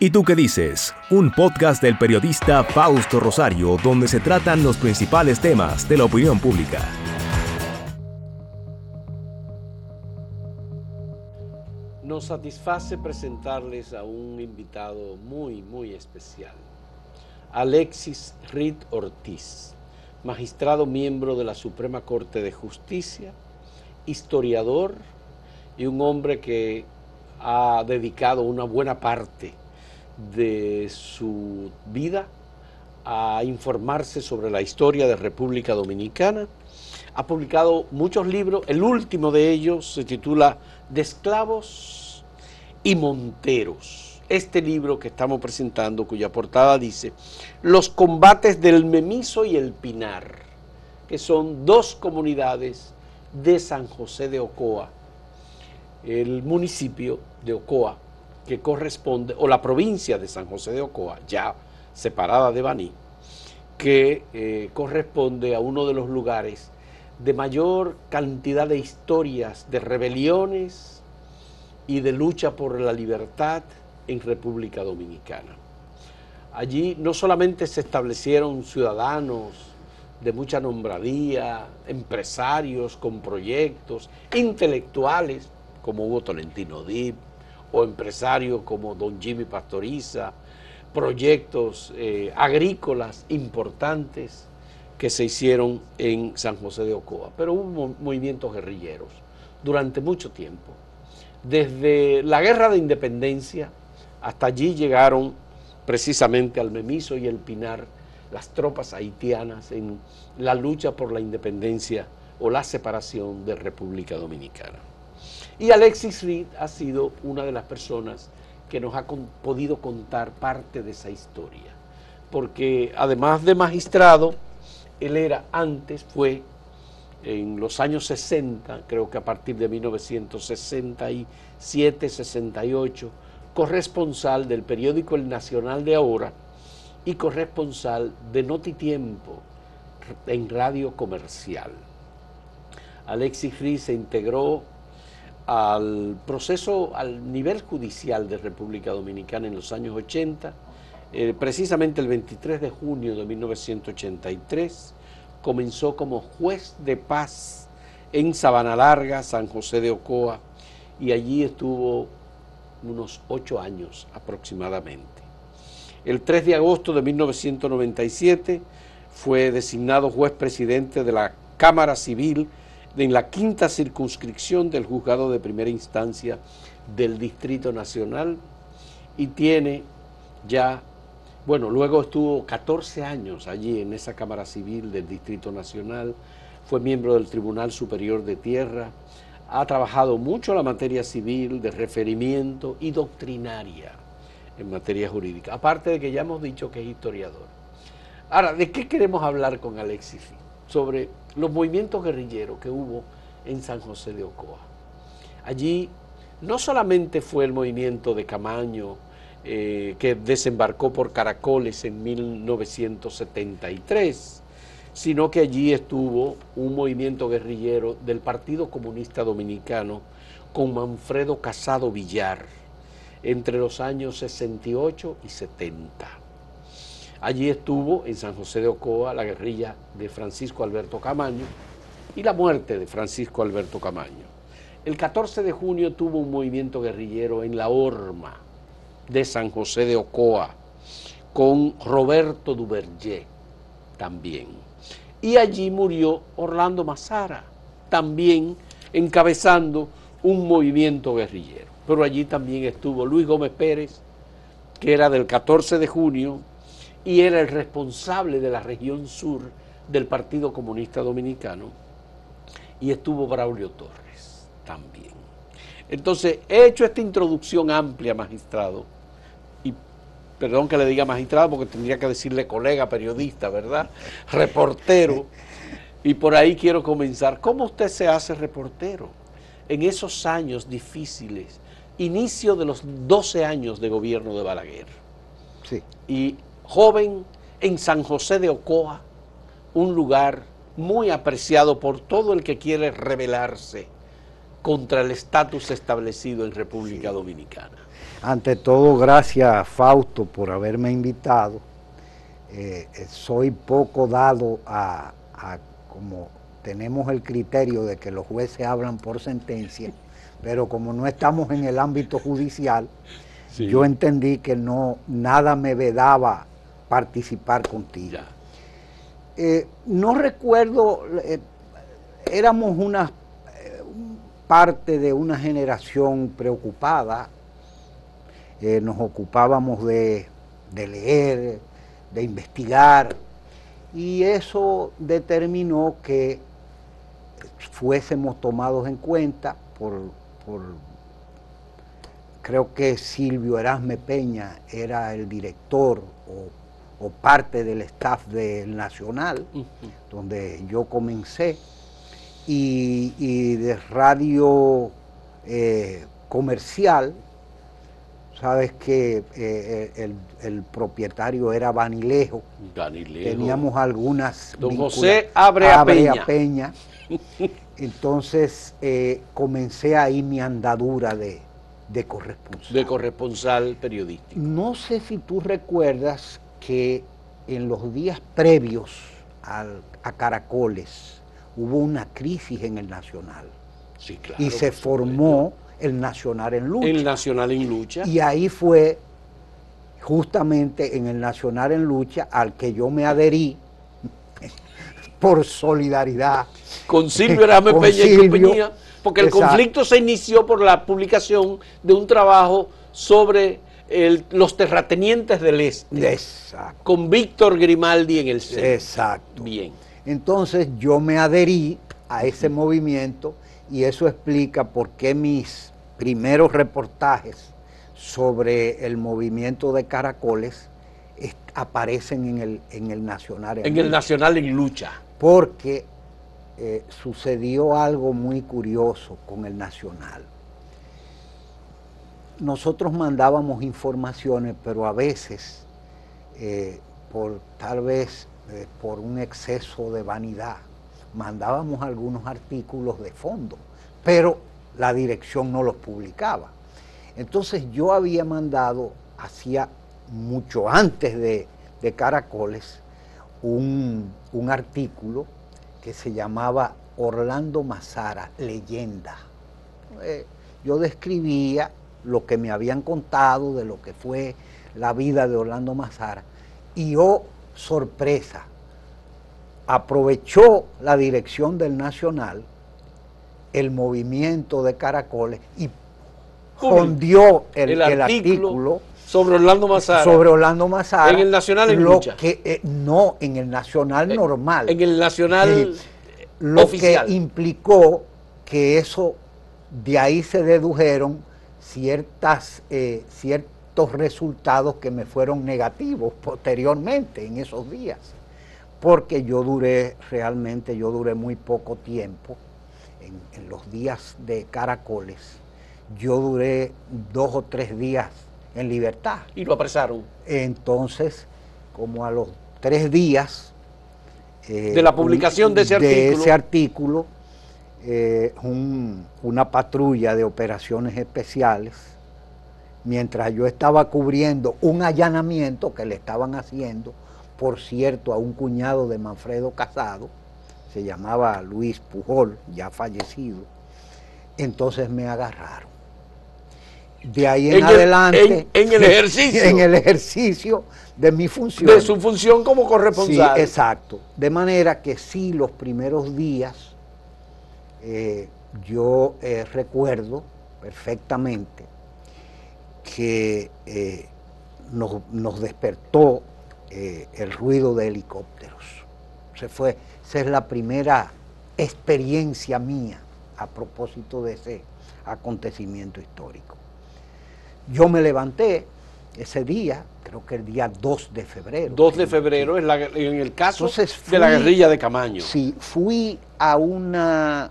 ¿Y tú qué dices? Un podcast del periodista Fausto Rosario donde se tratan los principales temas de la opinión pública. Nos satisface presentarles a un invitado muy, muy especial. Alexis Reed Ortiz, magistrado miembro de la Suprema Corte de Justicia, historiador y un hombre que ha dedicado una buena parte de su vida a informarse sobre la historia de República Dominicana. Ha publicado muchos libros, el último de ellos se titula De esclavos y monteros. Este libro que estamos presentando, cuya portada dice Los combates del Memiso y el Pinar, que son dos comunidades de San José de Ocoa, el municipio de Ocoa, que corresponde, o la provincia de San José de Ocoa, ya separada de Baní, que eh, corresponde a uno de los lugares de mayor cantidad de historias, de rebeliones y de lucha por la libertad en República Dominicana. Allí no solamente se establecieron ciudadanos de mucha nombradía, empresarios con proyectos, intelectuales como Hugo Tolentino Dip, o empresarios como don Jimmy Pastoriza, proyectos eh, agrícolas importantes que se hicieron en San José de Ocoa, pero hubo movimientos guerrilleros durante mucho tiempo. Desde la guerra de independencia hasta allí llegaron precisamente al Memiso y el Pinar las tropas haitianas en la lucha por la independencia o la separación de República Dominicana. Y Alexis Reed ha sido una de las personas que nos ha podido contar parte de esa historia. Porque además de magistrado, él era antes, fue en los años 60, creo que a partir de 1967, 68, corresponsal del periódico El Nacional de Ahora y corresponsal de Notitiempo en radio comercial. Alexis Reed se integró al proceso al nivel judicial de República Dominicana en los años 80, eh, precisamente el 23 de junio de 1983, comenzó como juez de paz en Sabana Larga, San José de Ocoa, y allí estuvo unos ocho años aproximadamente. El 3 de agosto de 1997 fue designado juez presidente de la Cámara Civil en la quinta circunscripción del juzgado de primera instancia del Distrito Nacional y tiene ya, bueno, luego estuvo 14 años allí en esa Cámara Civil del Distrito Nacional, fue miembro del Tribunal Superior de Tierra, ha trabajado mucho la materia civil de referimiento y doctrinaria en materia jurídica, aparte de que ya hemos dicho que es historiador. Ahora, ¿de qué queremos hablar con Alexis? Sobre los movimientos guerrilleros que hubo en San José de Ocoa. Allí no solamente fue el movimiento de Camaño, eh, que desembarcó por Caracoles en 1973, sino que allí estuvo un movimiento guerrillero del Partido Comunista Dominicano con Manfredo Casado Villar entre los años 68 y 70. Allí estuvo en San José de Ocoa la guerrilla de Francisco Alberto Camaño y la muerte de Francisco Alberto Camaño. El 14 de junio tuvo un movimiento guerrillero en la Horma de San José de Ocoa con Roberto Duvergé también. Y allí murió Orlando Mazara, también encabezando un movimiento guerrillero. Pero allí también estuvo Luis Gómez Pérez, que era del 14 de junio y era el responsable de la región sur del Partido Comunista Dominicano, y estuvo Braulio Torres también. Entonces, he hecho esta introducción amplia, magistrado, y perdón que le diga magistrado porque tendría que decirle colega periodista, ¿verdad? Reportero, y por ahí quiero comenzar. ¿Cómo usted se hace reportero en esos años difíciles, inicio de los 12 años de gobierno de Balaguer? Sí. Y joven en San José de Ocoa, un lugar muy apreciado por todo el que quiere rebelarse contra el estatus establecido en República Dominicana. Ante todo, gracias Fausto por haberme invitado. Eh, eh, soy poco dado a, como tenemos el criterio de que los jueces hablan por sentencia, pero como no estamos en el ámbito judicial, yo entendí que no nada me vedaba participar contigo. Eh, no recuerdo, éramos una parte de una generación preocupada, nos ocupábamos de, de leer, de investigar, y eso determinó que fuésemos tomados en cuenta por, creo que Silvio Erasme Peña era el director o, parte del staff del Nacional, donde yo comencé, y, de radio eh, comercial, Sabes que eh, el, propietario era Vanilejo. Teníamos algunas. Don José Abrea, Peña. Entonces eh, comencé ahí mi andadura de, corresponsal. De corresponsal periodístico. No sé si tú recuerdas que en los días previos a Caracoles hubo una crisis en el Nacional. Sí, claro. Y se formó el Nacional en Lucha. El Nacional en Lucha. Y ahí fue justamente en el Nacional en Lucha al que yo me adherí por solidaridad. Con Silvio Erasme Peña y compañía, porque el conflicto se inició por la publicación de un trabajo sobre los terratenientes del Este. Exacto. Con Víctor Grimaldi en el centro. Exacto. Bien. Entonces yo me adherí a ese movimiento y eso explica por qué mis primeros reportajes sobre el movimiento de caracoles aparecen en el, en el Nacional. En, el Nacional en lucha. Porque eh, sucedió algo muy curioso con el Nacional. Nosotros mandábamos informaciones, pero a veces, eh, por tal vez eh, por un exceso de vanidad, mandábamos algunos artículos de fondo, pero la dirección no los publicaba. Entonces yo había mandado, hacía mucho antes de, Caracoles, un, artículo que se llamaba Orlando Mazara, leyenda. Eh, yo describía lo que me habían contado de lo que fue la vida de Orlando Mazara y oh sorpresa, aprovechó la dirección del Nacional el movimiento de caracoles y fundió el, artículo, sobre Orlando Mazara. Sobre Orlando Mazara. En el Nacional en lucha. Que, eh, no, en el Nacional eh, normal. En el Nacional Lo que implicó que eso, de ahí se dedujeron ciertas, eh, ciertos resultados que me fueron negativos posteriormente en esos días. Porque yo duré, realmente yo duré muy poco tiempo en, los días de caracoles, yo duré dos o tres días en libertad. ¿Y lo apresaron? Entonces, como a los tres días... Eh, de la publicación de ese artículo. ese artículo, eh, una patrulla de operaciones especiales, mientras yo estaba cubriendo un allanamiento que le estaban haciendo, por cierto, a un cuñado de Manfredo Casado, se llamaba Luis Pujol, ya fallecido, entonces me agarraron. De ahí en, adelante. en, el ejercicio. en el ejercicio de mi función. De su función como corresponsal. Sí, exacto. De manera que sí, los primeros días eh, yo eh, recuerdo perfectamente que eh, nos, despertó el ruido de helicópteros. Se fue esa es la primera experiencia mía a propósito de ese acontecimiento histórico. Yo me levanté ese día, creo que el día 2 de febrero. 2 de febrero, en, el caso de la guerrilla de Camaño. Sí, fui a una,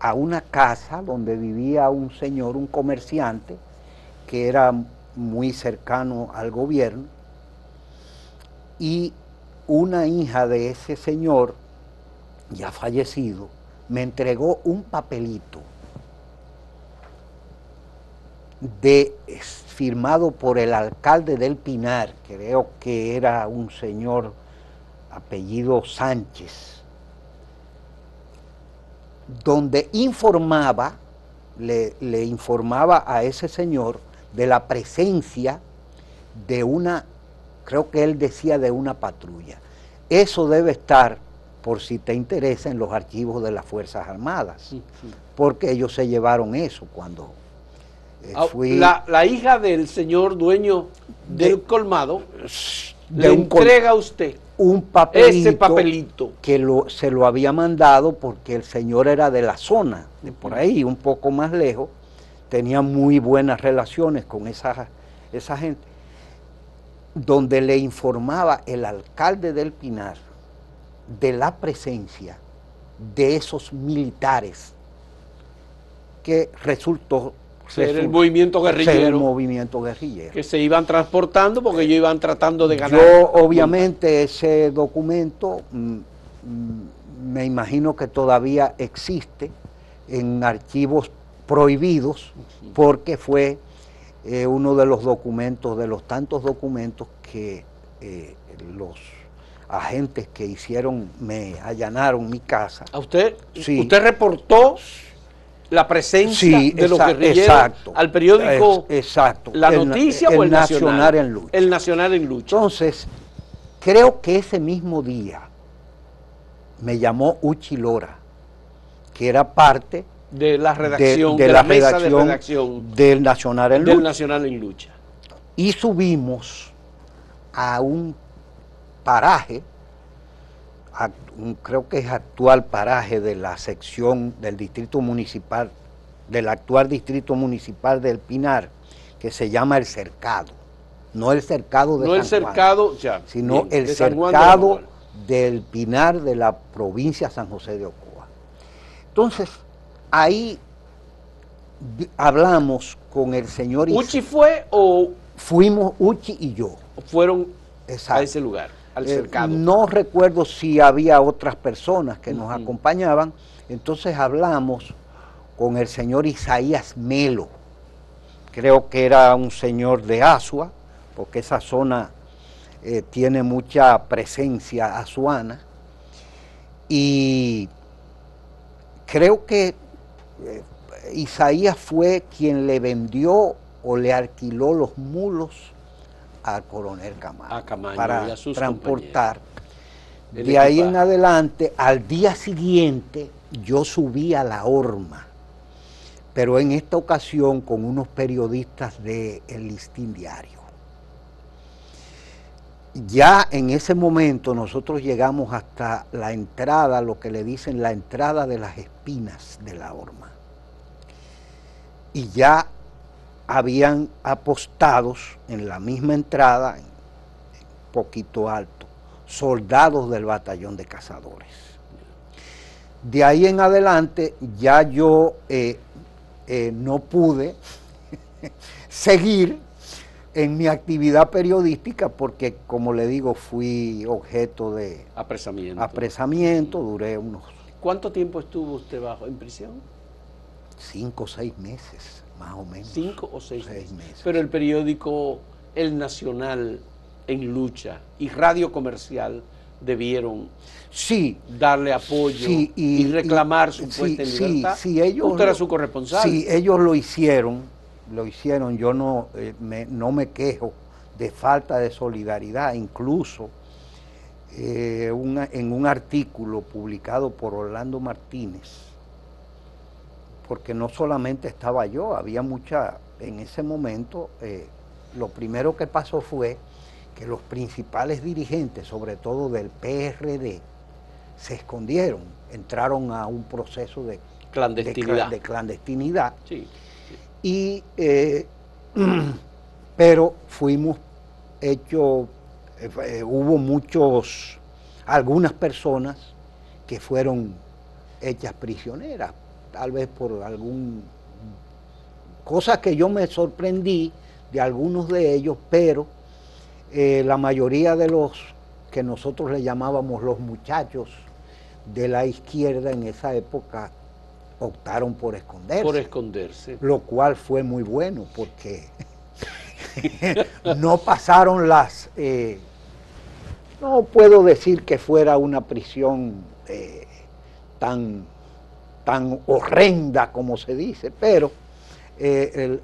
a una casa donde vivía un señor, un comerciante, que era muy cercano al gobierno, y una hija de ese señor, ya fallecido, me entregó un papelito de firmado por el alcalde del Pinar, creo que era un señor apellido Sánchez, donde informaba, le, le informaba a ese señor de la presencia de una, creo que él decía de una patrulla. Eso debe estar, por si te interesa, en los archivos de las Fuerzas Armadas, porque ellos se llevaron eso cuando eh, fui... La, la, hija del señor dueño del colmado le entrega a usted un papelito, ese papelito. que lo, se lo había mandado porque el señor era de la zona, de por ahí, un poco más lejos, tenía muy buenas relaciones con esa, esa gente, donde le informaba el alcalde del Pinar de la presencia de esos militares que resultó ser el movimiento guerrillero. el movimiento guerrillero. Que se iban transportando porque ellos iban tratando de ganar. Yo, obviamente, ese documento mm, mm, me imagino que todavía existe en archivos prohibidos porque fue eh, uno de los documentos, de los tantos documentos que eh, los agentes que hicieron, me allanaron mi casa. ¿A usted? Sí. ¿Usted reportó la presencia de los guerrilleros al periódico exacto, La Noticia o el Nacional, en Lucha? El Nacional en Lucha. Entonces, creo que ese mismo día me llamó Uchi Lora, que era parte de la redacción, de, la, mesa de redacción del Nacional en Lucha. Nacional en Lucha. Y subimos a un paraje creo que es actual paraje de la sección del distrito municipal, del actual distrito municipal del Pinar, que se llama el Cercado. No el Cercado de no el cercado, ya, sino el Cercado del Pinar de la provincia San José de Ocoa. Entonces, ahí hablamos con el señor... ¿Uchi fue o...? Fuimos Uchi y yo. Fueron a ese lugar. Eh, no recuerdo si había otras personas que nos acompañaban, entonces hablamos con el señor Isaías Melo, creo que era un señor de Asua, porque esa zona eh, tiene mucha presencia azuana, y creo que eh, Isaías fue quien le vendió o le alquiló los mulos al coronel Camaño, para transportar. De ahí en adelante, al día siguiente, yo subí a la horma, pero en esta ocasión con unos periodistas del El Listín Diario. Ya en ese momento nosotros llegamos hasta la entrada, lo que le dicen la entrada de las espinas de la horma. Y ya habían apostados en la misma entrada, poquito alto, soldados del batallón de cazadores. De ahí en adelante ya yo eh, eh, no pude seguir en mi actividad periodística porque, como le digo, fui objeto de apresamiento. Apresamiento, duré unos... ¿Cuánto tiempo estuvo usted bajo en prisión? Cinco o seis meses más o menos. Cinco o seis, meses. Pero el periódico El Nacional en lucha y Radio Comercial debieron sí, darle apoyo y, reclamar su puesta en libertad. Sí, ellos Usted era su corresponsal. Sí, ellos lo hicieron, lo hicieron. Yo no, eh, me, no me quejo de falta de solidaridad. Incluso eh, en un artículo publicado por Orlando Martínez, porque no solamente estaba yo, había mucha, en ese momento, eh, lo primero que pasó fue que los principales dirigentes, sobre todo del PRD, se escondieron, entraron a un proceso de clandestinidad. De, clandestinidad. Y, eh, pero fuimos hechos, eh, hubo muchos, algunas personas que fueron hechas prisioneras tal vez por algún cosa que yo me sorprendí de algunos de ellos, pero eh, la mayoría de los que nosotros le llamábamos los muchachos de la izquierda en esa época optaron por esconderse. Por esconderse. Lo cual fue muy bueno porque no pasaron las... Eh, no puedo decir que fuera una prisión eh, tan, tan horrenda como se dice, pero eh,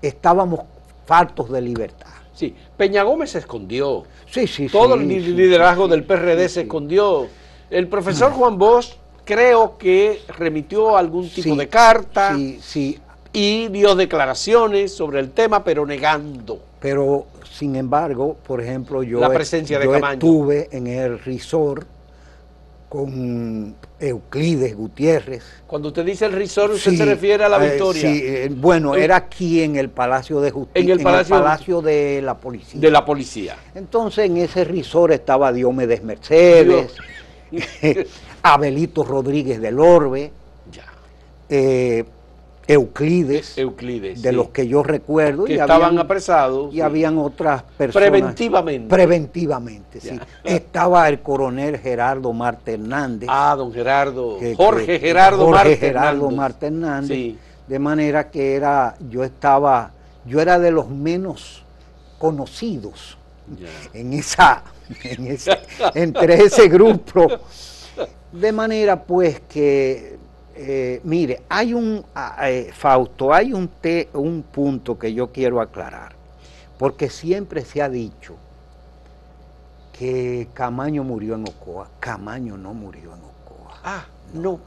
estábamos faltos de libertad. Sí, Peña Gómez se escondió. Sí, sí, Todo el liderazgo del PRD se escondió. El profesor Juan Bosch creo que remitió algún tipo de carta sí, sí. y dio declaraciones sobre el tema, pero negando. Pero, sin embargo, por ejemplo, yo, La presencia de yo estuve en el resort con Euclides Gutiérrez. Cuando usted dice el risor, usted Sí, se refiere a la eh, victoria sí, eh, bueno, Eh, era aquí en el Palacio de Justicia, en el Palacio- Palacio de la Policía. de la policía. Entonces en ese resort estaba Diomedes Mercedes, Abelito Rodríguez del Orbe, Ya. eh, Euclides, Euclides. de sí. los que yo recuerdo. que y estaban habían- apresados. Y sí. habían otras personas. Preventivamente. Preventivamente, sí. Estaba el coronel Gerardo Marte Hernández. Ah, don Gerardo. que- Jorge que- Gerardo Jorge Marte Gerardo Hernández. Marte Hernández. Sí. De manera que era, yo estaba, yo era de los menos conocidos Ya. en esa, en ese- entre ese grupo. De manera pues que, eh, mire, hay un, eh, Fausto, hay un, te- un punto que yo quiero aclarar, porque siempre se ha dicho que Camaño murió en Ocoa. Camaño no murió en Ocoa. Ah, no.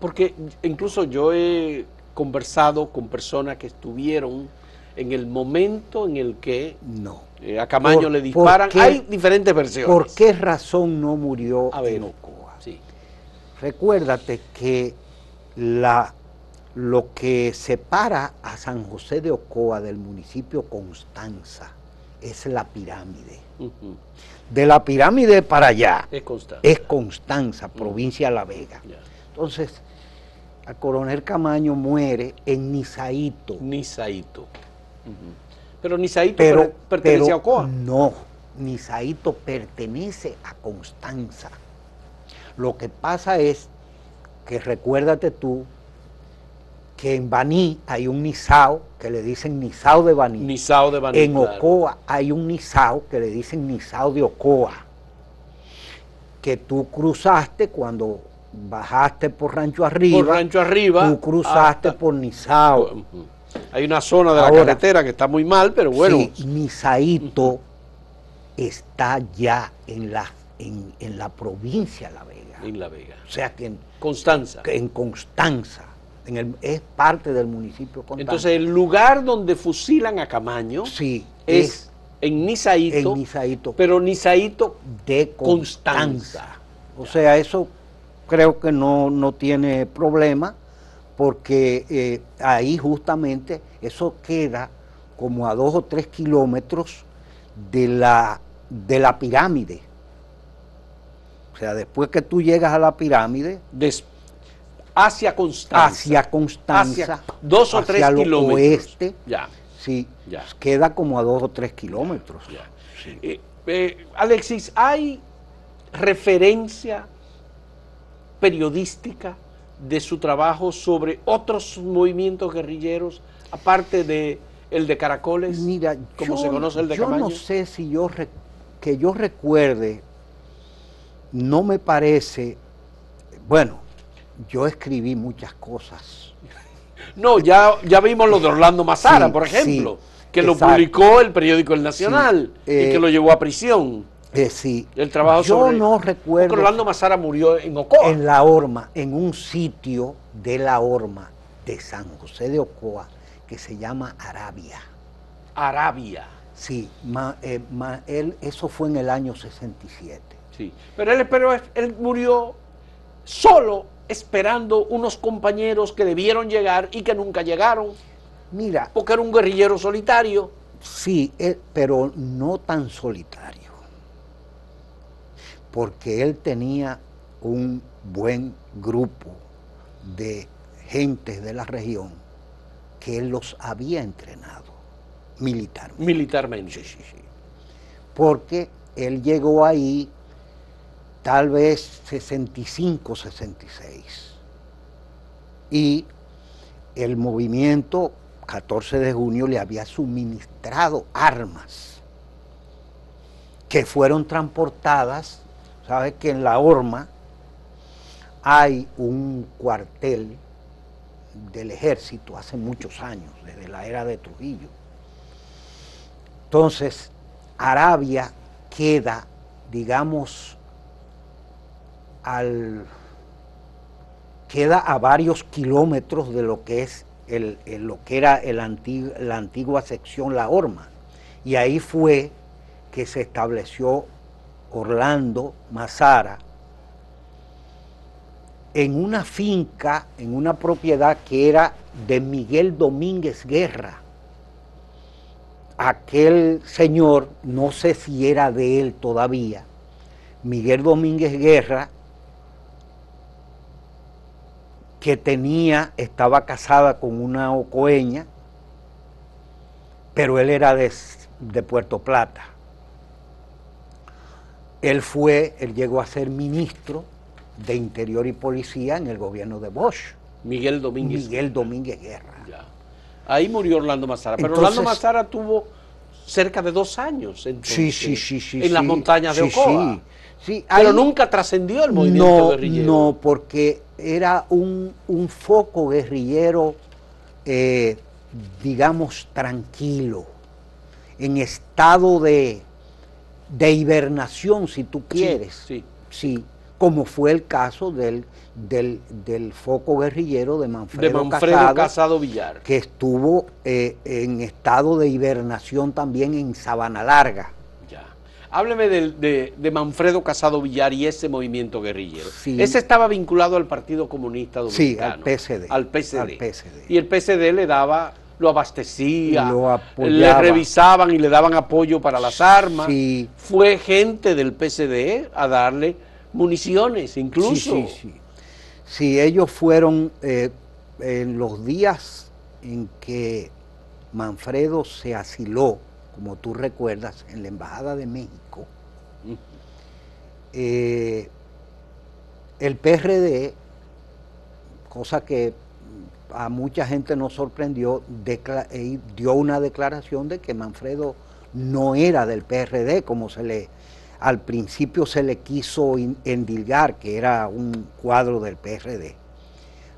Porque incluso yo he conversado con personas que estuvieron en el momento en el que No. eh, a Camaño Por- le disparan. Hay diferentes versiones. ¿Por qué razón no murió A ver. en Ocoa? Recuérdate que la, lo que separa a San José de Ocoa del municipio Constanza es la pirámide. De la pirámide para allá Es Constanza, provincia de La Vega. Entonces, el coronel Camaño muere en Nizaíto. Nizaito. Ujú. Pero Nizaito Pero, per- pertenece pero a Ocoa. No, Nizaíto pertenece a Constanza. Lo que pasa es que recuérdate tú que en Baní hay un Nizao que le dicen Nizao de Baní. Nizao de Baní. en claro. Ocoa hay un Nizao que le dicen Nizao de Ocoa. Que tú cruzaste cuando bajaste por Rancho Arriba. Por Rancho Arriba. Tú cruzaste hasta- por Nizao. Ujú. Hay una zona de la carretera que está muy mal, pero bueno. Sí, Nizaíto está ya en la, en, en la provincia de La Vega. En La Vega. O sea que en, Constanza. que en Constanza, en el, es parte del municipio de Constanza. Entonces, el lugar donde fusilan a Camaño sí, es, es, en Nizaito, en Nizaíto pero Nizaito de Constanza. Constanza. O sea, eso creo que no, no tiene problema porque eh, ahí justamente eso queda como a dos o tres kilómetros de la, de la pirámide. O sea, después que tú llegas a la pirámide, des- hacia Constanza. hacia Constanza, Hacia dos o hacia tres kilómetros. oeste, Ya, sí, Ya. queda como a dos o tres kilómetros. ya. Eh, eh, Alexis, ¿hay referencia periodística de su trabajo sobre otros movimientos guerrilleros, aparte de el de Caracoles, Mira, como yo- se conoce el de yo Camaño? no sé si yo que yo recuerde, no me parece, bueno, yo escribí muchas cosas. No, ya, ya vimos lo de Orlando Mazara, Sí, por ejemplo, sí, que lo publicó el periódico El Nacional Sí, y eh, que lo llevó a prisión. Eh, sí, El trabajo yo sobre- no Porque recuerdo Orlando Mazara murió en Ocoa. en la Horma, en un sitio de la Horma de San José de Ocoa que se llama Arabia. Arabia. Sí, ma- eh, ma- él, eso fue en el año 67. Sí. Pero él, pero él murió solo esperando unos compañeros que debieron llegar y que nunca llegaron, Mira, porque era un guerrillero solitario. Sí, él- pero no tan solitario, porque él tenía un buen grupo de gentes de la región que él los había entrenado militarmente. Militarmente. Sí, sí, sí. Porque él llegó ahí tal vez 65, 66. y el movimiento 14 de junio le había suministrado armas que fueron transportadas, sabes que en la horma hay un cuartel del ejército hace muchos años, desde la era de Trujillo. Entonces, Arabia queda, digamos, al, queda a varios kilómetros de lo que es lo que era la antigua sección La Horma. Y ahí fue que se estableció Orlando Mazara en una finca, en una propiedad que era de Miguel Domínguez Guerra. Aquel señor, no sé si era de él todavía, Miguel Domínguez Guerra, que tenía, estaba casada con una ocoeña, pero él era de, de Puerto Plata. Él fue, él llegó a ser ministro de Interior y Policía en el gobierno de Bosch. Miguel Domínguez. Miguel Domínguez Guerra. Ahí murió Orlando Mazara. Pero Orlando Mazara tuvo cerca de dos años sí, sí, sí, sí, en las montañas de Ocoa. Sí, Pero nunca trascendió el movimiento no, guerrillero. No, porque era un, foco guerrillero, eh, digamos, tranquilo, en estado de, de hibernación, si tú quieres. Sí, sí como fue el caso del, del, foco guerrillero de Manfredo, Casado, Villar. Que estuvo eh, en estado de hibernación también en Sabana Larga. Ya. Hábleme de, Manfredo Casado Villar y ese movimiento guerrillero. Ese estaba vinculado al Partido Comunista Dominicano. Sí, al PSD. Al PSD. Y el PSD le daba lo abastecía, le revisaban y le daban apoyo para las armas. Fue gente del PSD a darle municiones incluso. Sí, sí, sí. Sí, ellos fueron eh, en los días en que Manfredo se asiló, como tú recuerdas, en la Embajada de México, eh, el PRD, cosa que a mucha gente nos sorprendió, eh, dio una declaración de que Manfredo no era del PRD, como se le al principio se le quiso endilgar que era un cuadro del PRD.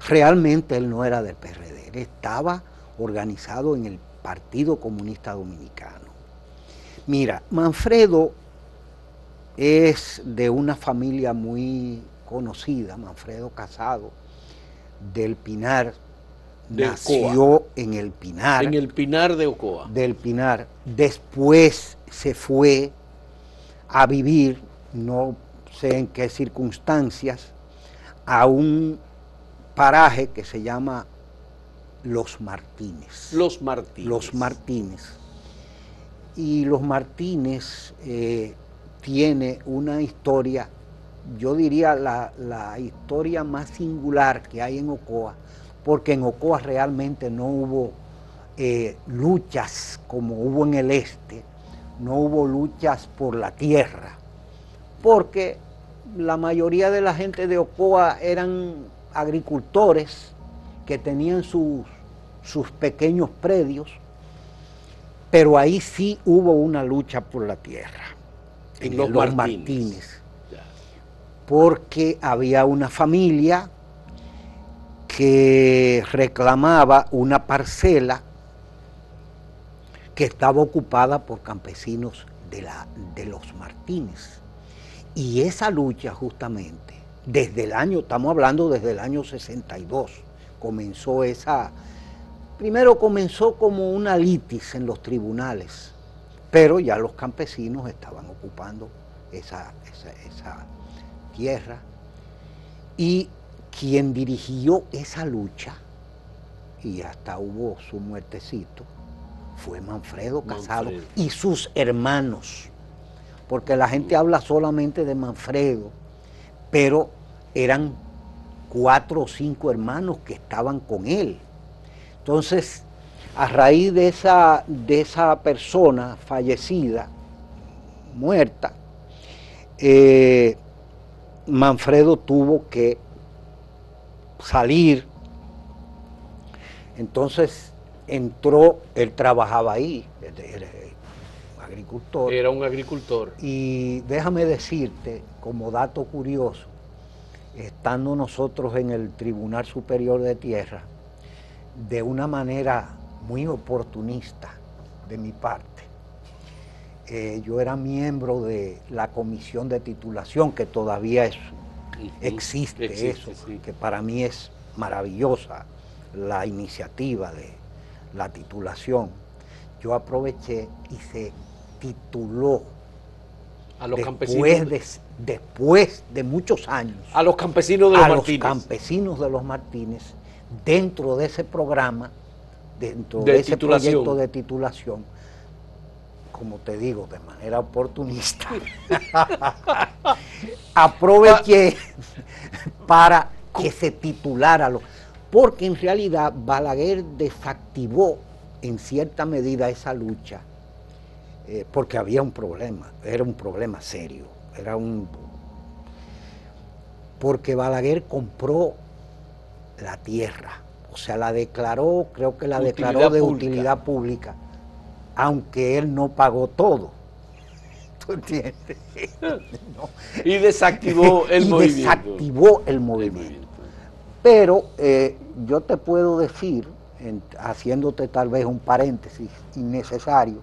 Realmente él no era del PRD, él estaba organizado en el Partido Comunista Dominicano. Mira, Manfredo es de una familia muy conocida, Manfredo Casado, del Pinar, nació en el Pinar. En el Pinar de Ocoa. Del Pinar. Después se fue a vivir, no sé en qué circunstancias, a un paraje que se llama Los Martínez. Los Martínez. Los Martínez. Y Los Martínez eh, tiene una historia, yo diría la, historia más singular que hay en Ocoa, porque en Ocoa realmente no hubo eh, luchas como hubo en el este, no hubo luchas por la tierra, porque la mayoría de la gente de Ocoa eran agricultores que tenían sus, sus pequeños predios, pero ahí sí hubo una lucha por la tierra, en, los, Martínez, porque había una familia que reclamaba una parcela que estaba ocupada por campesinos de, la, de los Martínez. Y esa lucha justamente, desde el año, estamos hablando desde el año 62, comenzó esa, primero comenzó como una litis en los tribunales, pero ya los campesinos estaban ocupando esa, esa tierra. Y quien dirigió esa lucha, y hasta hubo su muertecito, fue Manfredo Casado y sus hermanos, porque la gente habla solamente de Manfredo, pero eran cuatro o cinco hermanos que estaban con él. Entonces, a raíz de esa, de esa persona fallecida, muerta, eh, Manfredo tuvo que salir. Entonces entró, él trabajaba ahí, era agricultor. Era un agricultor. Y déjame decirte, como dato curioso, estando nosotros en el Tribunal Superior de Tierra, de una manera muy oportunista de mi parte, eh, yo era miembro de la comisión de titulación, que todavía es, existe, eso, que para mí es maravillosa la iniciativa de la titulación. Yo aproveché y se tituló a los después campesinos. De, después de muchos años. A los campesinos de los a Martínez. los campesinos de los Martínez, dentro de ese programa, dentro De de, ese proyecto de titulación, como te digo, de manera oportunista, aproveché para que se titulara lo. Porque en realidad Balaguer desactivó en cierta medida esa lucha, eh, porque había un problema, era un problema serio, era un... Porque Balaguer compró la tierra, o sea, la declaró, creo que la Utilidad declaró de pública. utilidad pública, aunque él no pagó todo. ¿Tú entiendes? No. Y desactivó el Y movimiento. desactivó el El movimiento. Pero eh, yo te puedo decir, en- haciéndote tal vez un paréntesis innecesario,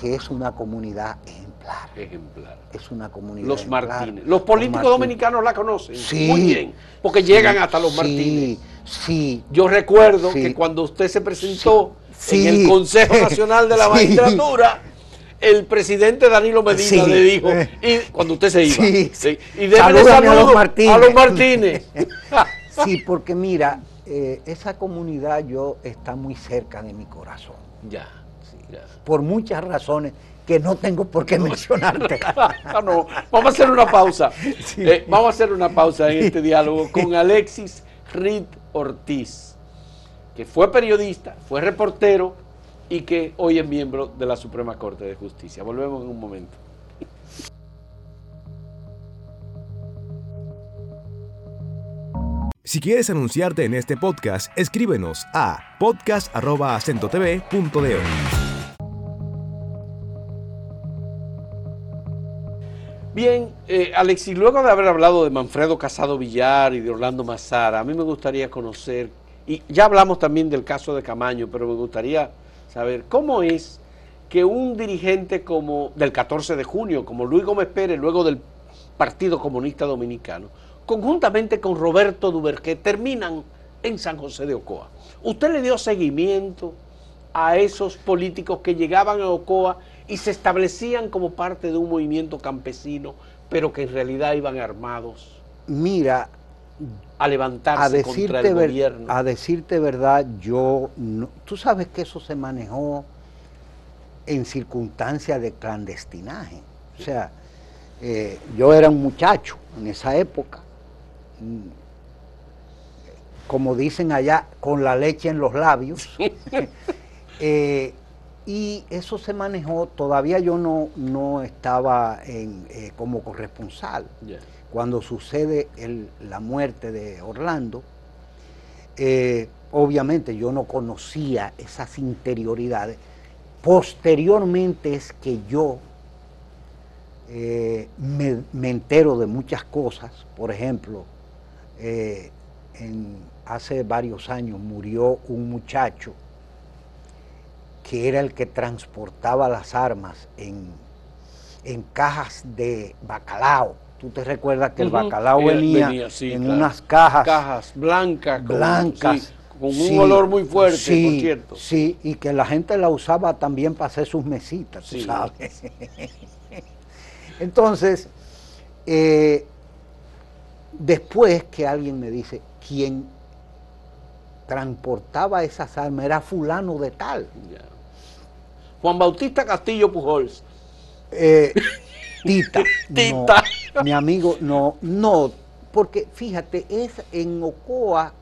que es una comunidad ejemplar. Ejemplar. Es una comunidad Los ejemplar. Martínez. Los políticos Martínez. dominicanos la conocen Sí. muy bien, porque llegan hasta los Martínez. Sí, Yo recuerdo Sí. que cuando usted se presentó en el Consejo Nacional de la. Magistratura, el presidente Danilo Medina le dijo, y cuando usted se iba, y démele Salúdame a los saludos Martínez. a los Martínez. sí, porque mira, eh, esa comunidad yo está muy cerca de mi corazón, ya, ya. por muchas razones que no tengo por qué mencionarte. Ah, no. Vamos a hacer una pausa. Eh, vamos a hacer una pausa en este diálogo con Alexis Reed Ortiz, que fue periodista, fue reportero y que hoy es miembro de la Suprema Corte de Justicia. Volvemos en un momento. Si quieres anunciarte en este podcast, escríbenos a podcast.acentotv.de. Bien, eh, Alexis, luego de haber hablado de Manfredo Casado Villar y de Orlando Mazara, a mí me gustaría conocer, y ya hablamos también del caso de Camaño, pero me gustaría saber cómo es que un dirigente como del 14 de junio, como Luis Gómez Pérez, luego del Partido Comunista Dominicano, conjuntamente con Roberto Duvergé, terminan en San José de Ocoa. ¿Usted le dio seguimiento a esos políticos que llegaban a Ocoa y se establecían como parte de un movimiento campesino, pero que en realidad iban armados Mira, a a levantarse contra decirte, el ver- gobierno? a decirte verdad, yo no, tú sabes que eso se manejó en circunstancias de clandestinaje. O sea, eh, yo era un muchacho en esa época, como dicen allá, con la leche en los labios. Eh, y eso se manejó, todavía yo no, no estaba en, eh, como corresponsal cuando sucede el- la muerte de Orlando, eh, obviamente yo no conocía esas interioridades. Posteriormente es que yo eh, me, me entero de muchas cosas. Por ejemplo, eh, en- hace varios años murió un muchacho que era el que transportaba las armas en, en cajas de bacalao. Tú te recuerdas que el bacalao venía, venía, sí, en claro. unas cajas, Cajas blancas, con, blancas. sí, con un Sí, olor muy fuerte, sí, por cierto. Sí, y que la gente la usaba también para hacer sus mesitas, tú sabes. Entonces, eh, después que alguien me dice, quien transportaba esas armas era fulano de tal. Juan Bautista Castillo Pujols. Eh, tita, Tita. no, mi amigo, no, no, porque fíjate, es en Ocoa,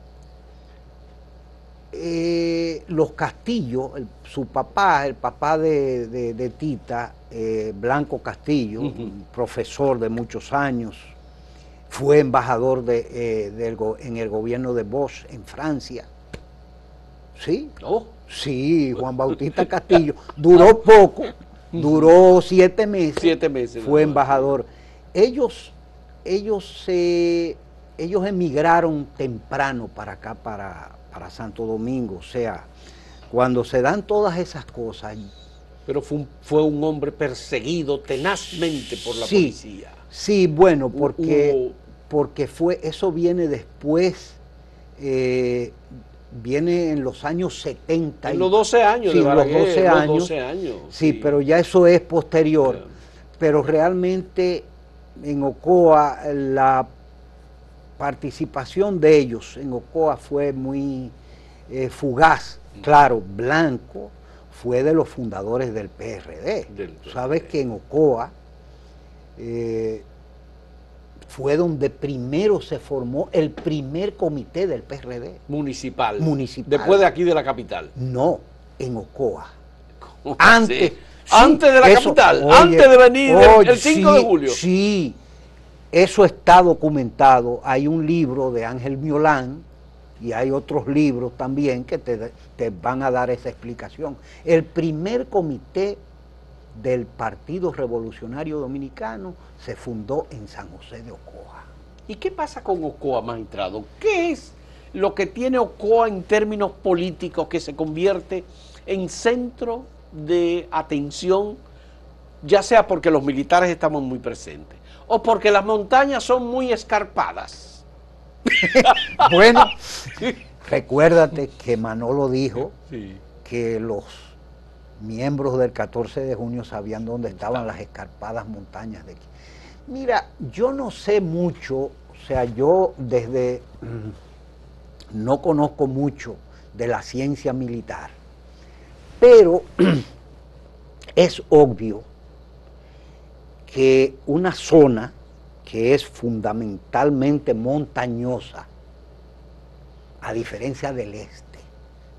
eh, los Castillos, el- su papá, el papá de, de- de Tita, eh, Blanco Castillo, un profesor de muchos años, fue embajador de, eh, del en el gobierno de Bosch en Francia. Sí. Sí, Juan Bautista Castillo. Duró poco, duró siete meses. Siete meses. Fue embajador. Ellos, ellos, ellos emigraron temprano para acá, para, para Santo Domingo. O sea, cuando se dan todas esas cosas. Pero fue un, fue un hombre perseguido tenazmente por la policía. Sí, bueno, porque, porque fue, eso viene después, eh, viene en los años 70. En los 12 años sí, de los 12 años. años sí, pero ya eso es posterior. Pero realmente en Ocoa la participación de ellos en Ocoa fue muy eh, fugaz. Claro, Blanco fue de los fundadores del PRD. Sabes que en Ocoa eh, fue donde primero se formó el primer comité del PRD. Municipal. Municipal. Después de aquí de la capital. No, en Ocoa. Antes. antes de la capital, antes de venir el 5 de julio. Sí, eso está documentado. Hay un libro de Ángel Miolán y hay otros libros también que te, te van a dar esa explicación. El primer comité del Partido Revolucionario Dominicano se fundó en San José de Ocoa. ¿Y qué pasa con Ocoa, magistrado? ¿Qué es lo que tiene Ocoa en términos políticos que se convierte en centro de atención, ya sea porque los militares estamos muy presentes o porque las montañas son muy escarpadas? bueno, recuérdate que Manolo dijo que los miembros del 14 de junio sabían dónde estaban las escarpadas montañas de aquí. Mira, yo no sé mucho, o sea, yo desde mm, no conozco mucho de la ciencia militar, pero es obvio que una zona que es fundamentalmente montañosa, a diferencia del este,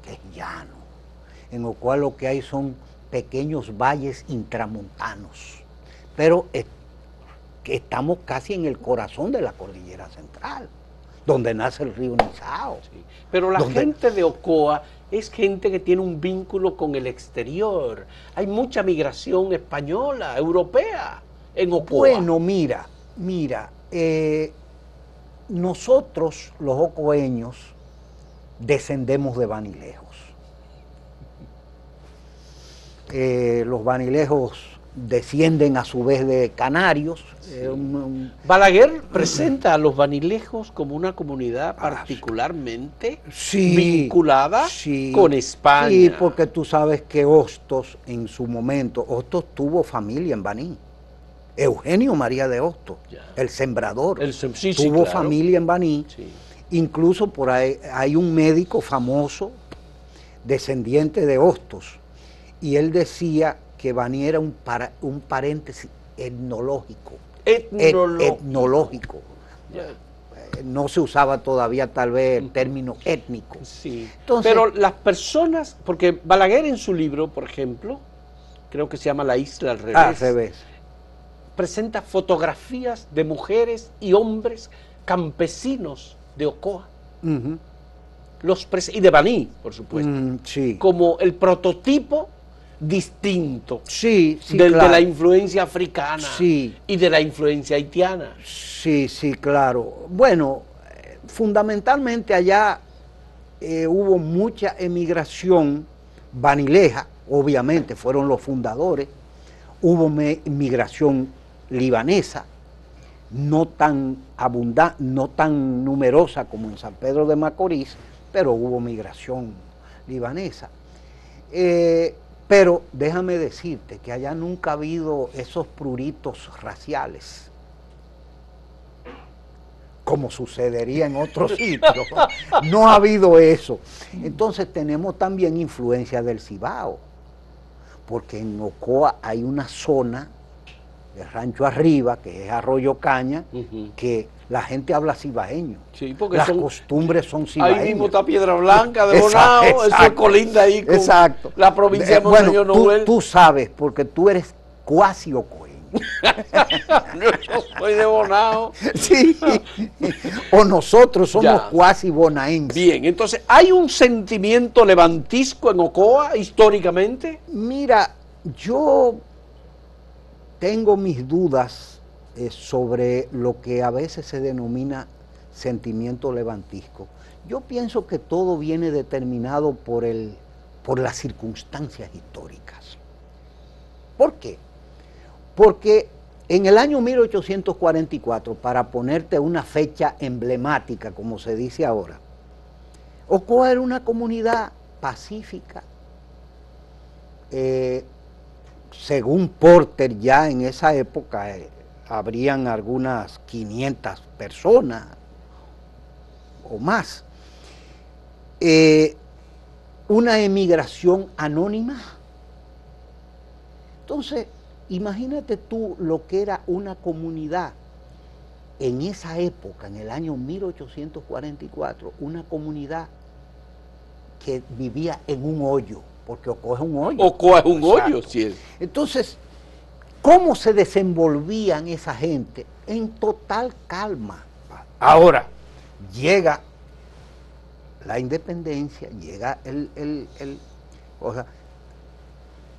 que es llano, en lo cual lo que hay son pequeños valles intramontanos, pero estamos casi en el corazón de la cordillera central, donde nace el río Nizao. Pero la gente de Ocoa es gente que tiene un vínculo con el exterior. Hay mucha migración española, europea en Ocoa. Bueno, mira, mira, eh, nosotros los ocoeños descendemos de Banilejos. Eh, los vanilejos descienden a su vez de canarios. Eh, Balaguer presenta a los vanilejos como una comunidad ah, particularmente vinculada con España. Sí, porque tú sabes que Hostos en su momento, Hostos tuvo familia en Baní. Eugenio María de Hostos, el sembrador, tuvo familia en Baní. Incluso por ahí hay un médico famoso, descendiente de Hostos, y él decía que Bani era un, un paréntesis etnológico. etnológico. Eh, no se usaba todavía tal vez el término étnico. Sí. Pero las personas, porque Balaguer en su libro, por ejemplo, creo que se llama La isla al revés. Al revés. Presenta fotografías de mujeres y hombres campesinos de Ocoa. los y de Baní, por supuesto. Mm, sí. Como el prototipo distinto sí, de la influencia africana y de la influencia haitiana. Sí, sí, claro. Bueno, fundamentalmente allá eh, hubo mucha emigración vanileja, obviamente fueron los fundadores, hubo migración libanesa, no tan abundante, no tan numerosa como en San Pedro de Macorís, pero hubo migración libanesa. Eh, pero déjame decirte que allá nunca ha habido esos pruritos raciales, como sucedería en otros sitios. No ha habido eso. Entonces tenemos también influencia del Cibao, porque en Ocoa hay una zona, de rancho arriba, que es Arroyo Caña, que la gente habla cibaeño. Sí, porque Las costumbres son cibaeñas. Ahí mismo está Piedra Blanca de Bonao, eso es colinda ahí con exacto. la provincia de Monseñor bueno, tú, tú, sabes, porque tú eres cuasi ocoeño. Yo soy de Bonao. Sí. O nosotros somos cuasi bonaenses. Bien, entonces, ¿hay un sentimiento levantisco en Ocoa históricamente? Mira, yo tengo mis dudas eh, sobre lo que a veces se denomina sentimiento levantisco. Yo pienso que todo viene determinado por, el, por las circunstancias históricas. ¿Por qué? Porque en el año 1844, para ponerte una fecha emblemática, como se dice ahora, Ocoa era una comunidad pacífica, eh, según Porter, ya en esa época eh, habrían algunas 500 personas o más. Eh, una emigración anónima. Entonces, imagínate tú lo que era una comunidad en esa época, en el año 1844, una comunidad que vivía en un hoyo, porque Ocoa es un hoyo. Ocoa es un hoyo, sí es. Entonces, ¿cómo se desenvolvían esa gente? En total calma. Ahora, llega la independencia, llega el, el, el- o sea,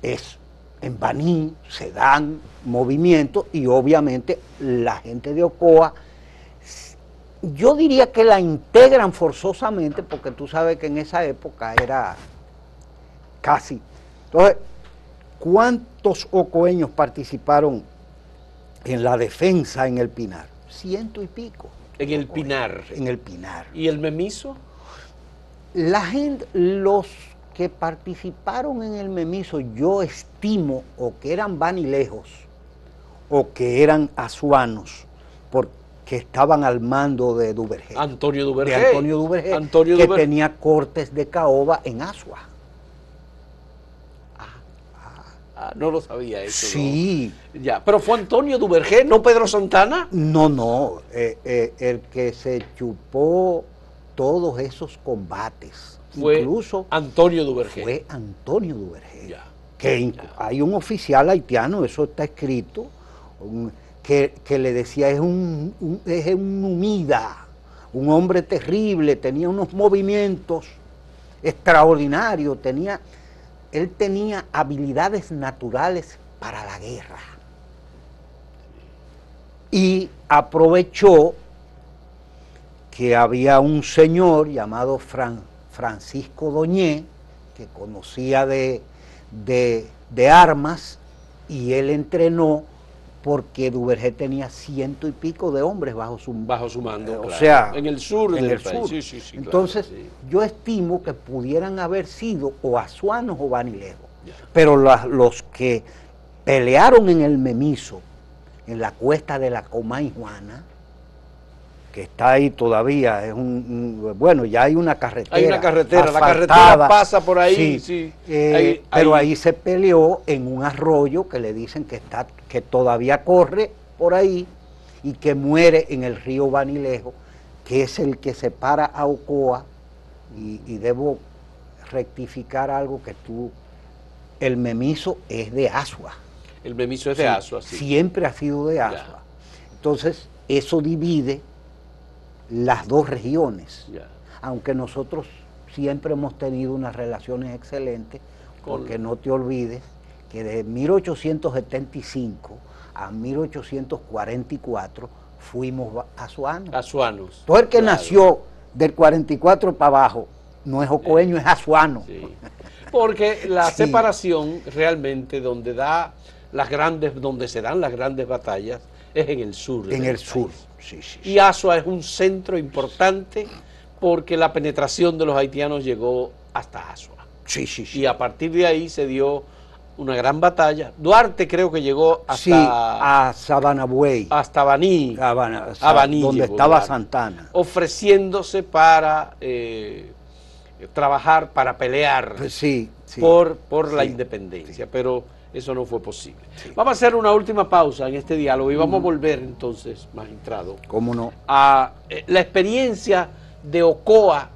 es en Baní, se dan movimientos y obviamente la gente de Ocoa, yo diría que la integran forzosamente porque tú sabes que en esa época era casi. Entonces, ¿cuántos ocoeños participaron en la defensa en el Pinar? Ciento y pico. En el Pinar. En el Pinar. ¿Y el Memiso? La gente, los que participaron en el Memiso, yo estimo o que eran vanilejos o que eran azuanos, porque estaban al mando de Duvergé. Antonio de Duvergé. Antonio Duvergé, Antonio que Duvergé. tenía cortes de caoba en Asua. Ah, no lo sabía eso. ¿no? Sí, Ya, pero fue Antonio Duvergé, no Pedro Santana. no, no, eh, eh, el que se chupó todos esos combates, Fue incluso Antonio Duvergé. fue Antonio Duvergé. Ya. que hay un oficial haitiano, eso está escrito, un- que, que le decía es un, un- es un humida, un hombre terrible, tenía unos movimientos extraordinarios, tenía, él tenía habilidades naturales para la guerra. Y aprovechó que había un señor llamado Fran- Francisco Doñé, que conocía de- de armas, y él entrenó porque Duvergé tenía ciento y pico de hombres bajo su Bajo su mando. eh, o sea, en el sur en del el país. sur. Sí, sí, sí, Entonces, yo estimo que pudieran haber sido o azuanos o vanilejos. Pero la- los que pelearon en el Memiso, en la cuesta de la Comay Juana, que está ahí todavía, es un, un- bueno, ya hay una carretera. Hay una carretera, la carretera pasa por ahí, sí. Eh, Ahí- pero ahí- ahí se peleó en un arroyo que le dicen que está, que todavía corre por ahí y que muere en el río Banilejo, que es el que separa a Ocoa, y, y debo rectificar algo que tú, el memiso es de Asua. El Memiso es de Sí, Asua, sí. Siempre ha sido de Asua. Entonces, eso divide las dos regiones aunque nosotros siempre hemos tenido unas relaciones excelentes, Con- porque no te olvides que de 1875 a 1844 fuimos azuanos. Azuanos. Todo el que Claro, nació del 44 para abajo no es ocoeño, es azuano. sí. Porque la Sí. separación realmente donde da las grandes, donde se dan las grandes batallas es en el sur. En el sur. Sí, sí, sí. Y Asua es un centro importante porque la penetración de los haitianos llegó hasta Asua. Sí, sí, sí. Y a partir de ahí se dio una gran batalla. Duarte creo que llegó hasta, Sí, a Sabanabuey, hasta Baní, Habana, donde llegó estaba Duarte, Santana. ofreciéndose para eh, trabajar, para pelear Pues sí, sí. por, por la independencia, pero eso no fue posible. Vamos a hacer una última pausa en este diálogo y vamos a volver entonces, magistrado, ¿Cómo no? a eh, la experiencia de Ocoa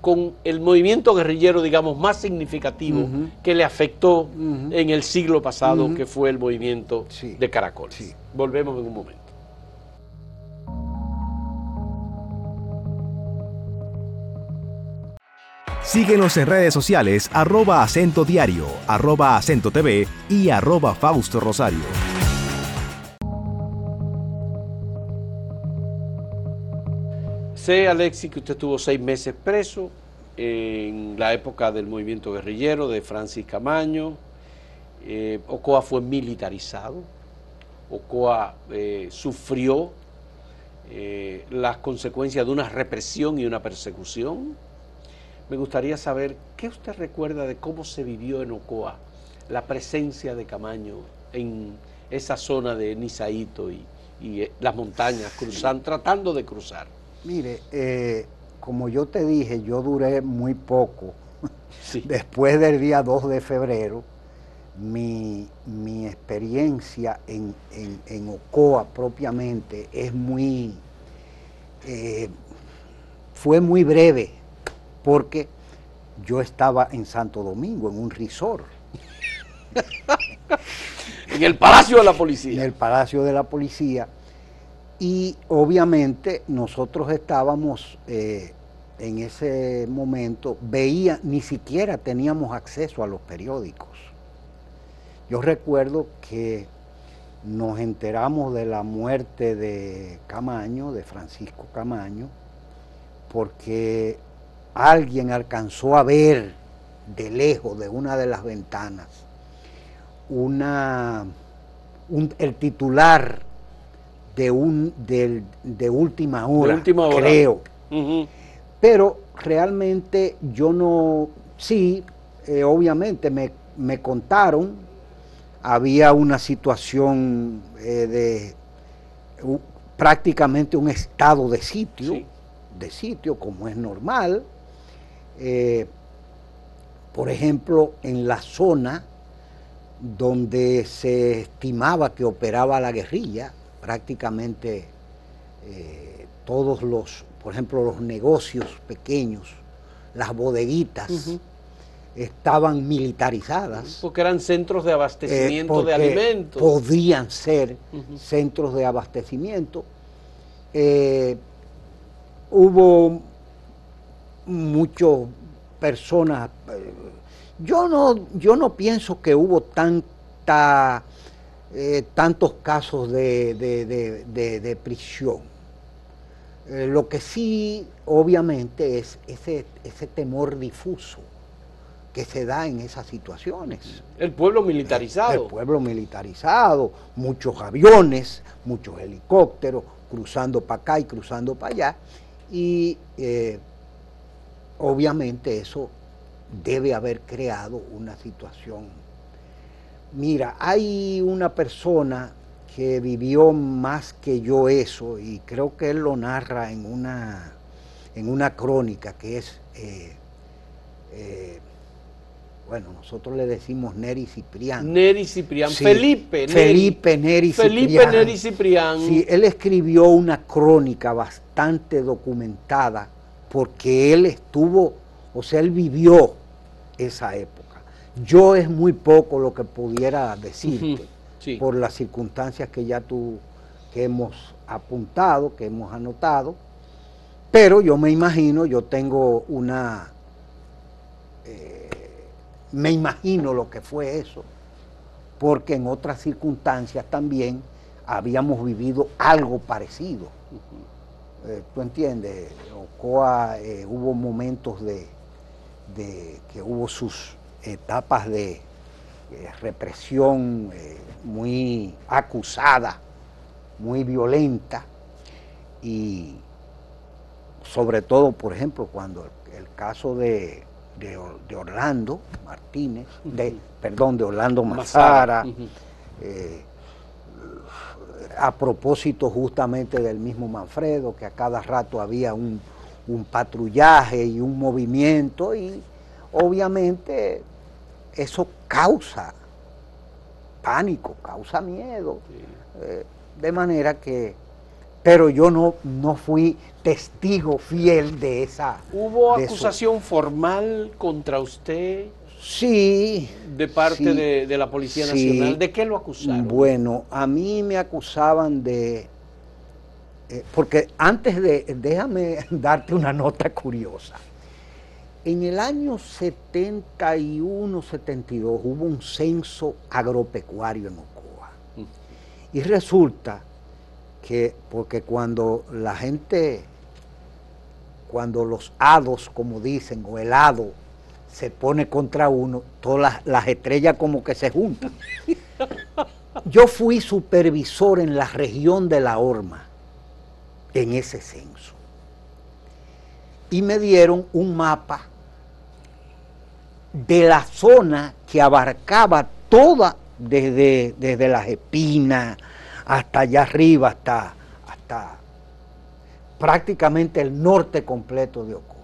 con el movimiento guerrillero, digamos, más significativo que le afectó en el siglo pasado, que fue el movimiento de Caracoles. Volvemos en un momento. Síguenos en redes sociales arroba acento diario, arroba acento TV y arroba Fausto Rosario. Sé, Alexis, que usted estuvo seis meses preso en la época del movimiento guerrillero de Francis Camaño. Eh, Ocoa fue militarizado. Ocoa eh, sufrió eh, las consecuencias de una represión y una persecución. Me gustaría saber qué usted recuerda de cómo se vivió en Ocoa la presencia de Camaño en esa zona de Nisaito y, las montañas, cruzando, tratando de cruzar. Mire, eh, como yo te dije, yo duré muy poco. Después del día 2 de febrero, mi, experiencia en, Ocoa propiamente es muy, eh, fue muy breve, porque yo estaba en Santo Domingo, en un resort. en el Palacio de la Policía. En el Palacio de la Policía y obviamente nosotros estábamos eh, en ese momento, veía, ni siquiera teníamos acceso a los periódicos. Yo recuerdo que nos enteramos de la muerte de Camaño, de Francisco Camaño, porque alguien alcanzó a ver de lejos, de una de las ventanas, una, el titular de, un, de, última hora, creo. Pero realmente yo no, sí, eh, obviamente me, me, contaron, había una situación eh, de prácticamente un estado de sitio, de sitio como es normal. Eh, por ejemplo, en la zona donde se estimaba que operaba la guerrilla, prácticamente eh, todos los, por ejemplo, los negocios pequeños, las bodeguitas, estaban militarizadas. Porque eran centros de abastecimiento de alimentos. Podían ser centros de abastecimiento. Eh, hubo muchas personas. Eh, yo no, yo no pienso que hubo tanta eh, tantos casos de, prisión. Eh, lo que sí, obviamente, es ese, ese temor difuso que se da en esas situaciones. El pueblo militarizado. El, pueblo militarizado, muchos aviones, muchos helicópteros, cruzando para acá y cruzando para allá. Y eh, obviamente eso debe haber creado una situación Mira, hay una persona que vivió más que yo eso y creo que él lo narra en una, en una crónica que es, eh, eh, bueno, nosotros le decimos Neri Ciprián. Neri Ciprián, Felipe. Felipe Neri Ciprián. Felipe Neri Ciprián. Sí, él escribió una crónica bastante documentada porque él estuvo, o sea, él vivió esa época. Yo es muy poco lo que pudiera decirte por las circunstancias que ya tú, que hemos apuntado, que hemos anotado, pero yo me imagino, yo tengo una, eh, me imagino lo que fue eso, porque en otras circunstancias también habíamos vivido algo parecido. Eh, ¿Tú entiendes? Ocoa eh, hubo momentos de, de que hubo sus etapas de eh, represión muy acusada, muy violenta y sobre todo, por ejemplo, cuando el, caso de, de, Orlando Martínez, de, perdón, de Orlando Mazara, eh, a propósito justamente del mismo Manfredo, que a cada rato había un, un patrullaje y un movimiento y obviamente eso causa pánico, causa miedo. Eh, de manera que pero yo no, no fui testigo fiel de esa. ¿Hubo de eso. acusación formal contra usted Sí. de parte sí, de, de la Policía sí. Nacional? ¿De qué lo acusaron? Bueno, a mí me acusaban de... eh, porque antes de... Déjame darte una nota curiosa. En el año 71, 72 hubo un censo agropecuario en Ocoa. Y resulta que, porque cuando la gente, cuando los hados, como dicen, o el hado, se pone contra uno, todas las, las estrellas como que se juntan. Yo fui supervisor en la región de la Horma, en ese censo. Y me dieron un mapa de la zona que abarcaba toda, desde, desde las espinas hasta allá arriba, hasta, hasta prácticamente el norte completo de Ocoa.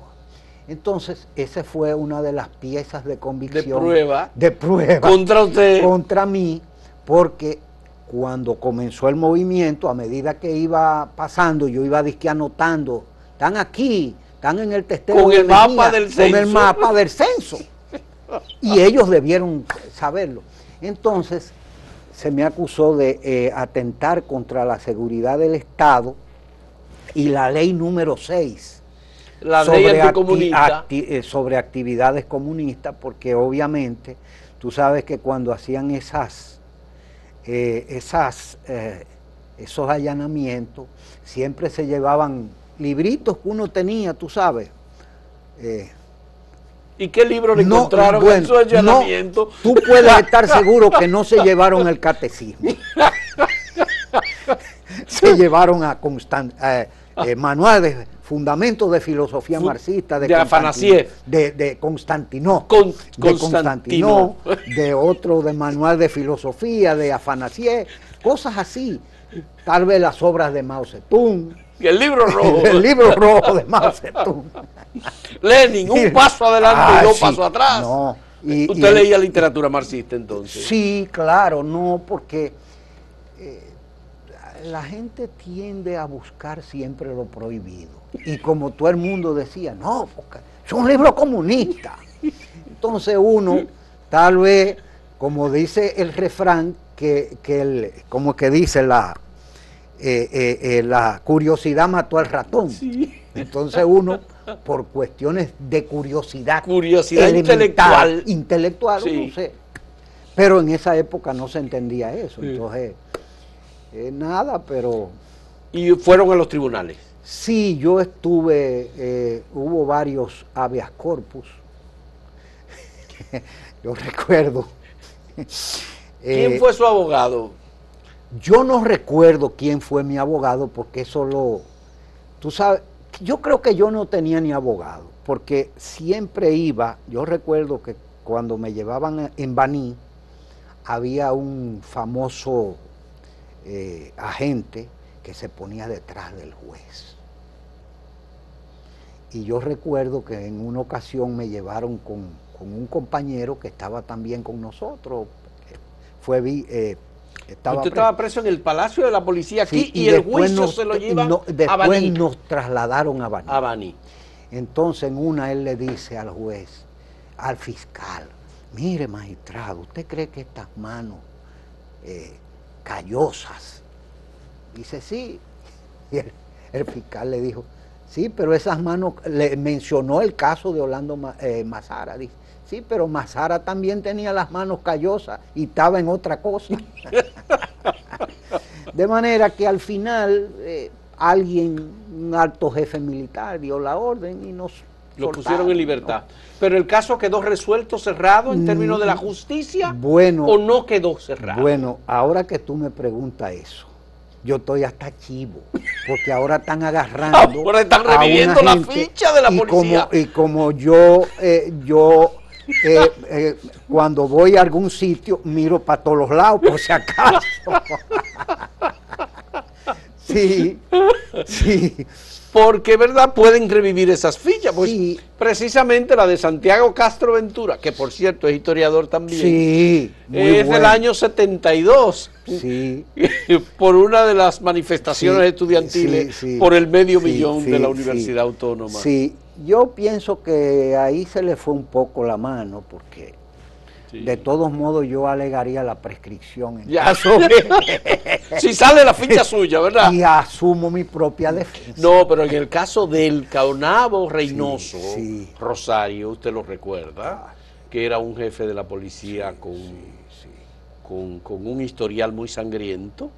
Entonces, esa fue una de las piezas de De convicción. prueba De prueba contra usted. contra mí, porque cuando comenzó el movimiento, a medida que iba pasando, yo iba disque anotando, están aquí, están en el testeo Con de el mapa del Con el censo. mapa del censo. Y ellos debieron saberlo. Entonces, se me acusó de eh, atentar contra la seguridad del Estado y la ley número 6 La ley acti- anticomunista. acti- eh, sobre actividades comunistas, porque obviamente tú sabes que cuando hacían esas, eh, esas, eh, esos allanamientos, siempre se llevaban libritos que uno tenía, tú sabes. eh, ¿Y qué libro le no, encontraron bueno, en su allanamiento? no, tú puedes estar seguro que no se llevaron el catecismo. se llevaron a Constan eh, manual de fundamentos de filosofía Fu- marxista de, de de, de Constantinó, Con- de Constantino. De otro de manual de filosofía de Afanasiev, cosas así. Tal vez las obras de Mao Zedong, El libro rojo. el libro rojo de Mao Zedong. Lenin, un paso adelante Ah, y dos sí. pasos atrás. No, y- Usted y- leía literatura marxista entonces. Sí, claro, no, porque la gente tiende a buscar siempre lo prohibido. Y como todo el mundo decía, no, porque es un libro comunista. Entonces uno, tal vez, como dice el refrán, que, que el, como que dice la, eh, eh, eh, la curiosidad mató al ratón. Entonces uno, por cuestiones de curiosidad, Curiosidad intelectual. intelectual, Sí. uno se- pero en esa época no se entendía eso. Sí. Entonces, eh, nada, pero Y fueron a los tribunales. sí, yo estuve, eh, hubo varios habeas corpus. yo recuerdo. ¿Quién eh, fue su abogado? Yo no recuerdo quién fue mi abogado porque eso lo... Tú sabes, yo creo que yo no tenía ni abogado porque siempre iba, yo recuerdo que cuando me llevaban en Baní había un famoso eh, agente que se ponía detrás del juez. Y yo recuerdo que en una ocasión me llevaron con, con un compañero que estaba también con nosotros. Fue eh, estaba Usted preso. estaba preso en el Palacio de la Policía aquí Sí, y, el juicio nos- se lo llevan no, a después Baní. nos trasladaron a Baní. A Baní. Entonces en una él le dice al juez, al fiscal, mire magistrado, ¿usted cree que estas manos eh, callosas? Dice, sí. Y el, fiscal le dijo, sí, pero esas manos, le mencionó el caso de Orlando eh, Mazara, dice, sí, pero Mazara también tenía las manos callosas y estaba en otra cosa. De manera que al final eh, alguien, un alto jefe militar, dio la orden y nos Lo soltaron, pusieron en ¿no? libertad. Pero el caso quedó resuelto, cerrado en términos de la justicia. Mm, Bueno, ¿O no quedó cerrado? bueno, ahora que tú me preguntas eso, yo estoy hasta chivo, porque ahora están agarrando. Ahora están reviviendo la ficha de la y policía. Como, y como yo, eh, yo eh, eh, cuando voy a algún sitio, miro para todos los lados, por si acaso. Sí, sí. Porque, ¿verdad? Pueden revivir esas fichas. Pues Sí. precisamente la de Santiago Castro Ventura, que por cierto es historiador también. Sí, es del año 72. Sí. por una de las manifestaciones estudiantiles por el medio millón de la. Universidad Autónoma. Sí, yo pienso que ahí se le fue un poco la mano porque Sí. de todos modos yo alegaría la prescripción en Ya. si sale la ficha suya, ¿verdad? y asumo mi propia defensa. No, pero en el caso del Caonabo Reynoso, sí. Rosario, usted lo recuerda, que era un jefe de la policía con, con, con un historial muy sangriento,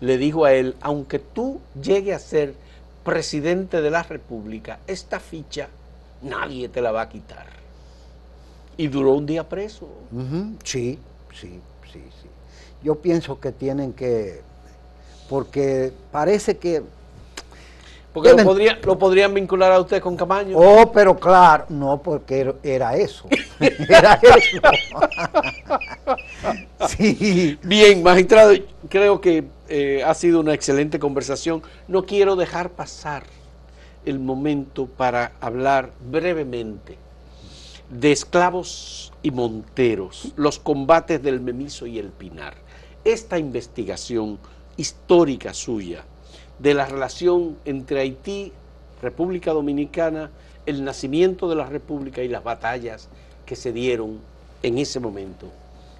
le dijo a él, aunque tú llegues a ser presidente de la República, esta ficha nadie te la va a quitar. Y duró un día preso. Sí, sí, sí, sí. Yo pienso que tienen que, porque parece que, Porque lo, Deben- podría- lo podrían vincular a usted con Camaño. oh, pero claro, no, porque era- era eso, era eso. sí, Bien, magistrado, creo que eh, ha sido una excelente conversación. No quiero dejar pasar el momento para hablar brevemente de esclavos y monteros, los combates del Memiso y el Pinar. Esta investigación histórica suya de la relación entre Haití, República Dominicana, el nacimiento de la República y las batallas que se dieron en ese momento,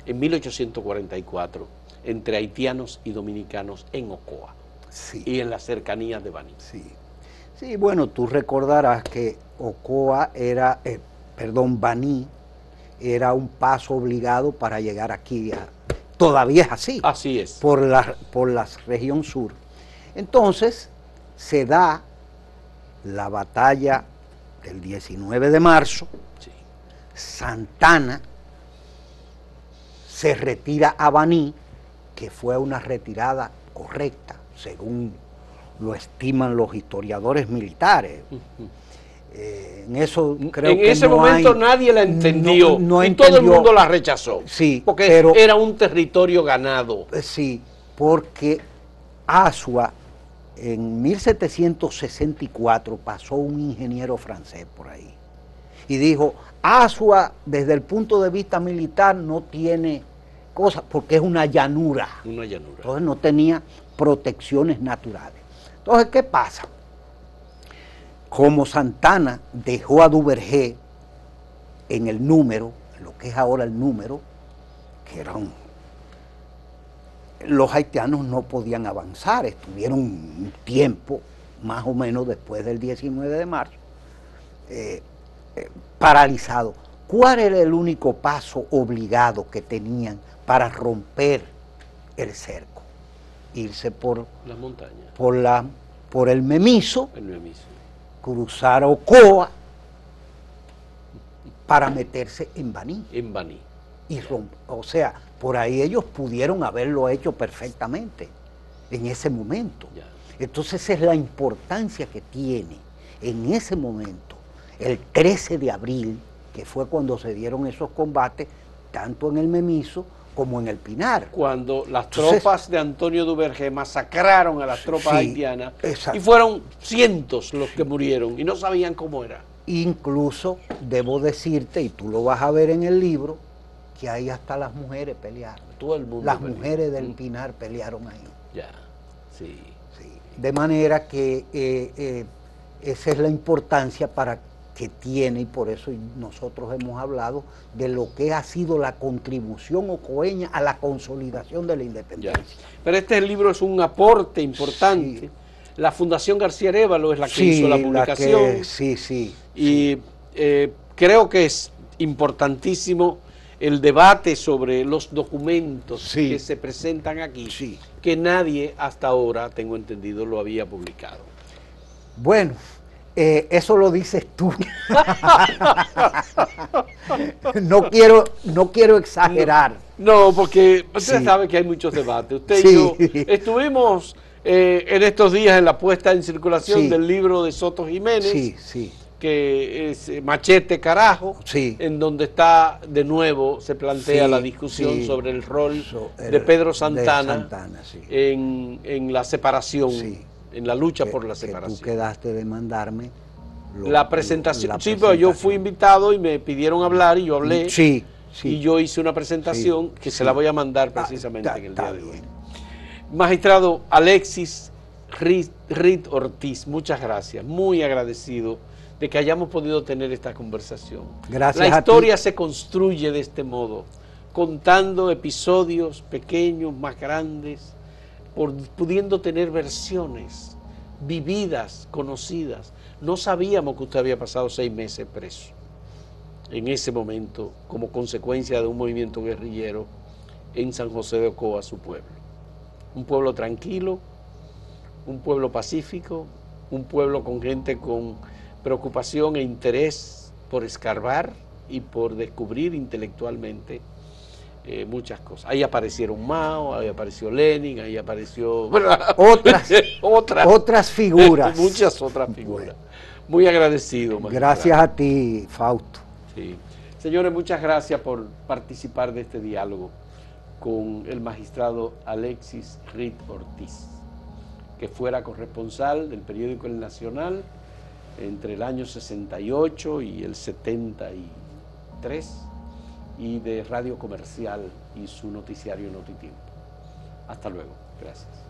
en 1844, entre haitianos y dominicanos en Ocoa sí. y en las cercanías de Baní. Sí. Sí, bueno, tú recordarás que Ocoa era, eh, perdón, Baní era un paso obligado para llegar aquí. a- todavía es así, Así es. por la, por la región sur. Entonces, se da la batalla del 19 de marzo, Sí. Santana se retira a Baní, que fue una retirada correcta, según lo estiman los historiadores militares. Eh, en eso creo en que ese no momento hay- nadie la entendió no- no y todo el mundo la rechazó. Sí, porque pero- era un territorio ganado. Eh, Sí, porque Asua en 1764 pasó un ingeniero francés por ahí y dijo, Asua desde el punto de vista militar no tiene cosas porque es una llanura. Una llanura. Entonces no tenía protecciones naturales. Entonces, ¿qué pasa? Como Santana dejó a Duvergé en el número, lo que es ahora el número, que eran los haitianos no podían avanzar, estuvieron un tiempo, más o menos después del 19 de marzo, eh, eh, paralizados. ¿Cuál era el único paso obligado que tenían para romper el cerco? Irse por, Las montañas. por, la, por el Memiso, El Memiso. Cruzar Ocoa para meterse en Baní En Baní. y o sea, por ahí ellos pudieron haberlo hecho perfectamente en ese momento. Ya. Entonces esa es la importancia que tiene en ese momento, el 13 de abril, que fue cuando se dieron esos combates, tanto en el Memiso como en el Pinar. Cuando las Entonces- tropas de Antonio Duvergé masacraron a las tropas Sí, haitianas exacto. y fueron cientos los que murieron y no sabían cómo era. Incluso debo decirte, y tú lo vas a ver en el libro, que ahí hasta las mujeres pelearon. Todo el mundo. Las peleó. mujeres del Mm, Pinar pelearon ahí. Ya. Sí. Sí, De manera que eh, eh, esa es la importancia para que tiene y por eso nosotros hemos hablado de lo que ha sido la contribución ocoeña a la consolidación de la Ya. independencia. Pero este libro es un aporte importante. Sí. La Fundación García Arevalo es la que Sí, hizo la la publicación. que- sí, sí. Y eh, creo que es importantísimo el debate sobre los documentos que se presentan aquí, que nadie hasta ahora, tengo entendido, lo había publicado. Bueno, eh, eso lo dices tú. no quiero, no quiero exagerar. No, porque usted Sí. sabe que hay muchos debates. Usted Sí. y yo estuvimos eh, en estos días en la puesta en circulación Sí. del libro de Soto Jiménez, Sí, sí, que es eh, Machete Carajo, Sí. en donde está de nuevo, se plantea Sí, la discusión sí. sobre el rol So- de Pedro de Santana, en, en la separación Sí. En la lucha que- por la que separación. tú quedaste de mandarme. lo- la presentación, la sí, pero yo fui invitado y me pidieron hablar y yo hablé. Sí, sí. Y yo hice una presentación Sí, que se la voy a mandar Ah, precisamente en el día de hoy. Magistrado Alexis Rit, Ortiz, muchas gracias. Muy agradecido de que hayamos podido tener esta conversación. Gracias La a ti. historia se construye de este modo, contando episodios pequeños, más grandes, por- pudiendo tener versiones vividas, conocidas. No sabíamos que usted había pasado seis meses preso en ese momento como consecuencia de un movimiento guerrillero en San José de Ocoa, su pueblo. Un pueblo tranquilo, un pueblo pacífico, un pueblo con gente con preocupación e interés por escarbar y por descubrir intelectualmente eh, muchas cosas. Ahí aparecieron Mao, ahí apareció Lenin, ahí apareció... Otras- otras, otras figuras. Muchas otras figuras. Muy agradecido. magistrado. Gracias a ti, Fausto. Sí. Señores, muchas gracias por participar de este diálogo con el magistrado Alexis Rit Ortiz, que fuera corresponsal del periódico El Nacional entre el año 68 y el 73 y de Radio Comercial y su noticiario Notitiempo. Hasta luego. Gracias.